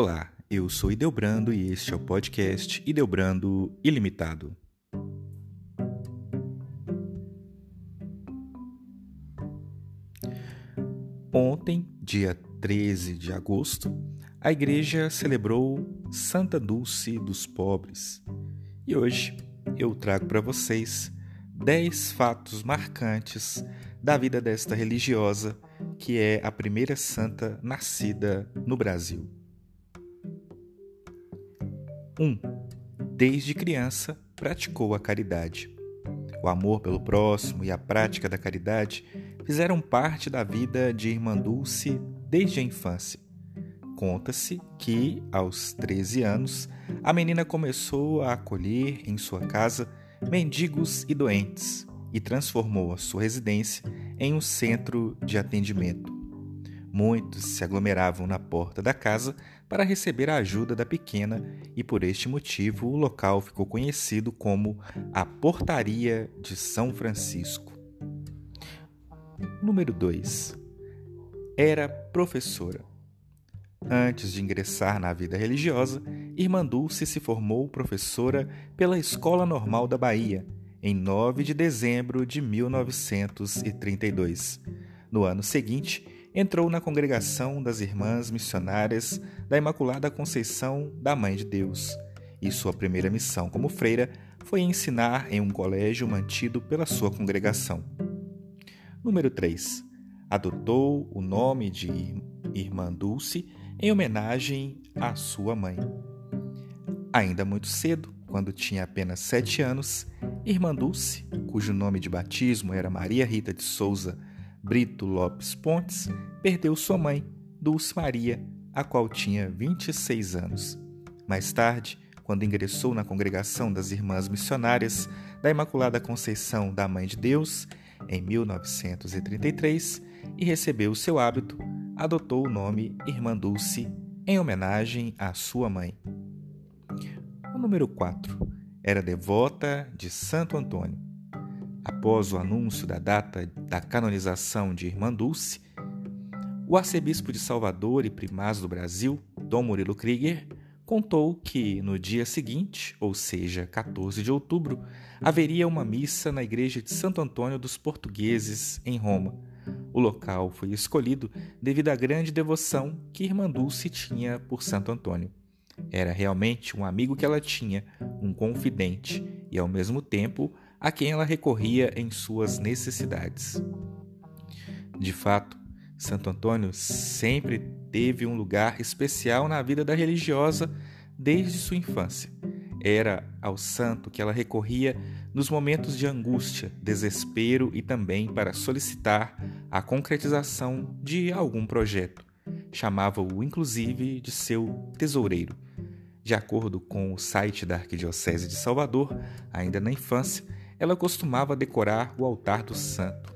Olá, eu sou Ideobrando e este é o podcast Ideobrando Ilimitado. Ontem, dia 13 de agosto, a igreja celebrou Santa Dulce dos Pobres. E hoje eu trago para vocês 10 fatos marcantes da vida desta religiosa, que é a primeira santa nascida no Brasil. 1. Um, desde criança praticou a caridade. O amor pelo próximo e a prática da caridade fizeram parte da vida de Irmã Dulce desde a infância. Conta-se que, aos 13 anos, a menina começou a acolher em sua casa mendigos e doentes e transformou a sua residência em um centro de atendimento. Muitos se aglomeravam na porta da casa para receber a ajuda da pequena e por este motivo o local ficou conhecido como a Portaria de São Francisco. Número 2. Era professora. Antes de ingressar na vida religiosa, Irmã Dulce se formou professora pela Escola Normal da Bahia em 9 de dezembro de 1932. No ano seguinte, entrou na congregação das Irmãs Missionárias da Imaculada Conceição da Mãe de Deus, e sua primeira missão como freira foi ensinar em um colégio mantido pela sua congregação. Número 3. Adotou o nome de Irmã Dulce em homenagem à sua mãe. Ainda muito cedo, quando tinha apenas sete anos, Irmã Dulce, cujo nome de batismo era Maria Rita de Souza Brito Lopes Pontes, perdeu sua mãe, Dulce Maria, a qual tinha 26 anos. Mais tarde, quando ingressou na congregação das Irmãs Missionárias da Imaculada Conceição da Mãe de Deus, em 1933, e recebeu seu hábito, adotou o nome Irmã Dulce em homenagem à sua mãe. O número 4. Era devota de Santo Antônio. Após o anúncio da data da canonização de Irmã Dulce, o arcebispo de Salvador e primaz do Brasil, Dom Murilo Krieger, contou que no dia seguinte, ou seja, 14 de outubro, haveria uma missa na igreja de Santo Antônio dos Portugueses, em Roma. O local foi escolhido devido à grande devoção que Irmã Dulce tinha por Santo Antônio. Era realmente um amigo que ela tinha, um confidente e, ao mesmo tempo, a quem ela recorria em suas necessidades. De fato, Santo Antônio sempre teve um lugar especial na vida da religiosa desde sua infância. Era ao santo que ela recorria nos momentos de angústia, desespero e também para solicitar a concretização de algum projeto. Chamava-o, inclusive, de seu tesoureiro. De acordo com o site da Arquidiocese de Salvador, ainda na infância, ela costumava decorar o altar do santo.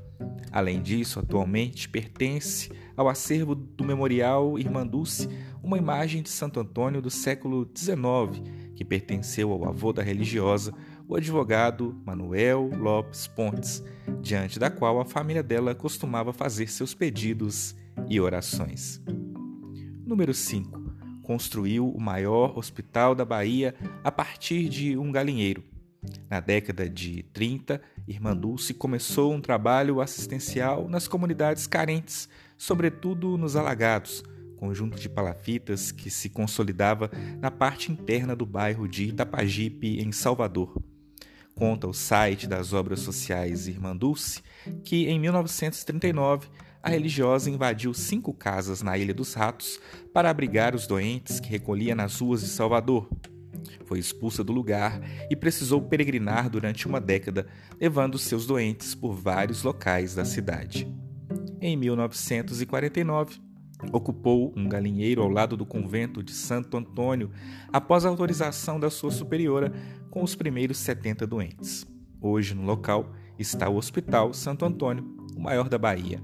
Além disso, atualmente pertence ao acervo do Memorial Irmã Dulce uma imagem de Santo Antônio do século XIX, que pertenceu ao avô da religiosa, o advogado Manuel Lopes Pontes, diante da qual a família dela costumava fazer seus pedidos e orações. Número 5. Construiu o maior hospital da Bahia a partir de um galinheiro. Na década de 30, Irmã Dulce começou um trabalho assistencial nas comunidades carentes, sobretudo nos alagados, conjunto de palafitas que se consolidava na parte interna do bairro de Itapajipe, em Salvador. Conta o site das obras sociais Irmã Dulce que, em 1939, a religiosa invadiu cinco casas na Ilha dos Ratos para abrigar os doentes que recolhia nas ruas de Salvador, foi expulsa do lugar e precisou peregrinar durante uma década, levando seus doentes por vários locais da cidade. Em 1949, ocupou um galinheiro ao lado do convento de Santo Antônio, após a autorização da sua superiora, com os primeiros 70 doentes. Hoje, no local, está o Hospital Santo Antônio, o maior da Bahia.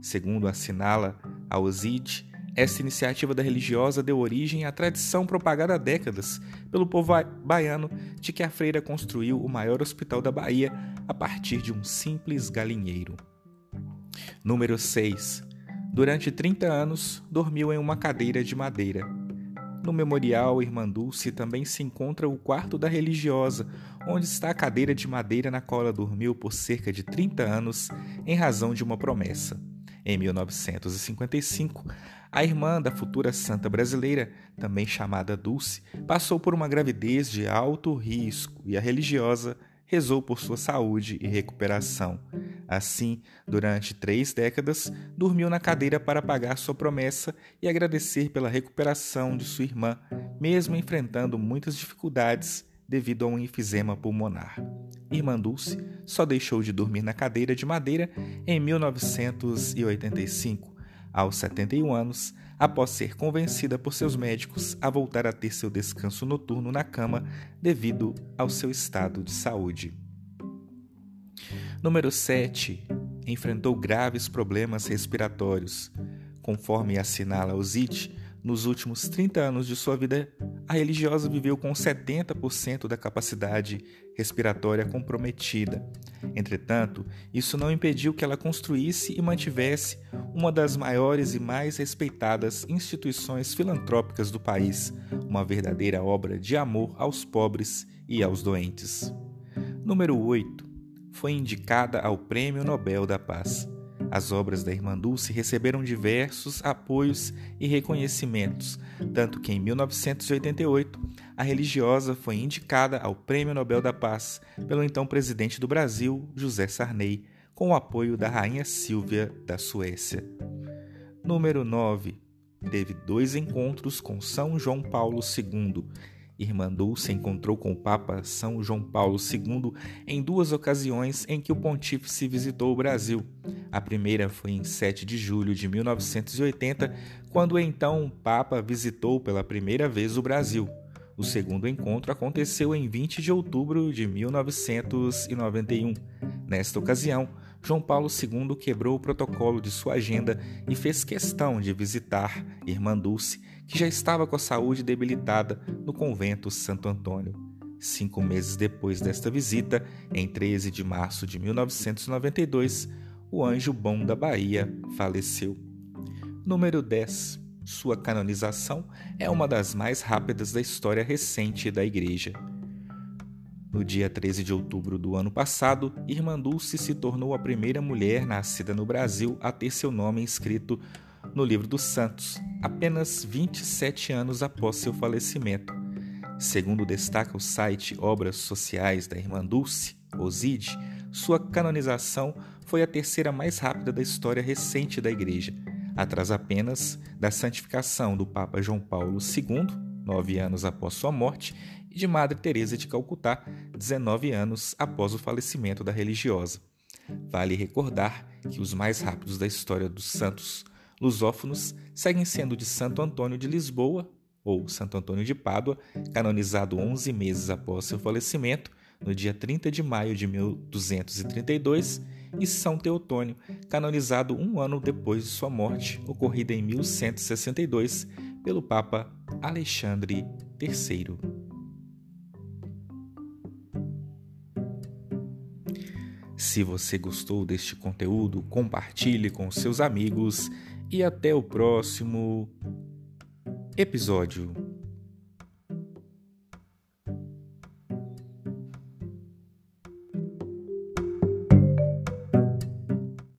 Segundo assinala a OSID, essa iniciativa da religiosa deu origem à tradição propagada há décadas pelo povo baiano de que a freira construiu o maior hospital da Bahia a partir de um simples galinheiro. Número 6. Durante 30 anos, dormiu em uma cadeira de madeira. No memorial Irmã Dulce também se encontra o quarto da religiosa, onde está a cadeira de madeira na qual ela dormiu por cerca de 30 anos em razão de uma promessa. Em 1955, a irmã da futura santa brasileira, também chamada Dulce, passou por uma gravidez de alto risco e a religiosa rezou por sua saúde e recuperação. Assim, durante três décadas, dormiu na cadeira para pagar sua promessa e agradecer pela recuperação de sua irmã, mesmo enfrentando muitas dificuldades devido a um enfisema pulmonar. Irmã Dulce só deixou de dormir na cadeira de madeira em 1985, aos 71 anos, após ser convencida por seus médicos a voltar a ter seu descanso noturno na cama devido ao seu estado de saúde. Número 7. Enfrentou graves problemas respiratórios. Conforme assinala o ZIT, nos últimos 30 anos de sua vida, a religiosa viveu com 70% da capacidade respiratória comprometida. Entretanto, isso não impediu que ela construísse e mantivesse uma das maiores e mais respeitadas instituições filantrópicas do país, uma verdadeira obra de amor aos pobres e aos doentes. Número 8. Foi indicada ao Prêmio Nobel da Paz. As obras da Irmã Dulce receberam diversos apoios e reconhecimentos, tanto que em 1988 a religiosa foi indicada ao Prêmio Nobel da Paz pelo então presidente do Brasil, José Sarney, com o apoio da rainha Silvia da Suécia. Número 9. Teve dois encontros com São João Paulo II Irmã Dulce encontrou com o Papa São João Paulo II em duas ocasiões em que o pontífice visitou o Brasil. A primeira foi em 7 de julho de 1980, quando o então Papa visitou pela primeira vez o Brasil. O segundo encontro aconteceu em 20 de outubro de 1991. Nesta ocasião, João Paulo II quebrou o protocolo de sua agenda e fez questão de visitar Irmã Dulce, que já estava com a saúde debilitada no convento Santo Antônio. Cinco meses depois desta visita, em 13 de março de 1992, o anjo bom da Bahia faleceu. Número 10. Sua canonização é uma das mais rápidas da história recente da Igreja. No dia 13 de outubro do ano passado, Irmã Dulce se tornou a primeira mulher nascida no Brasil a ter seu nome inscrito no Livro dos Santos, apenas 27 anos após seu falecimento. Segundo destaca o site Obras Sociais da Irmã Dulce, OSID, sua canonização foi a terceira mais rápida da história recente da Igreja, atrás apenas da santificação do Papa João Paulo II, nove anos após sua morte, e de Madre Teresa de Calcutá, 19 anos após o falecimento da religiosa. Vale recordar que os mais rápidos da história dos santos lusófonos seguem sendo de Santo Antônio de Lisboa, ou Santo Antônio de Pádua, canonizado 11 meses após seu falecimento, no dia 30 de maio de 1232, e São Teotônio, canonizado um ano depois de sua morte, ocorrida em 1162 pelo Papa Alexandre III. Se você gostou deste conteúdo, compartilhe com seus amigos e até o próximo episódio.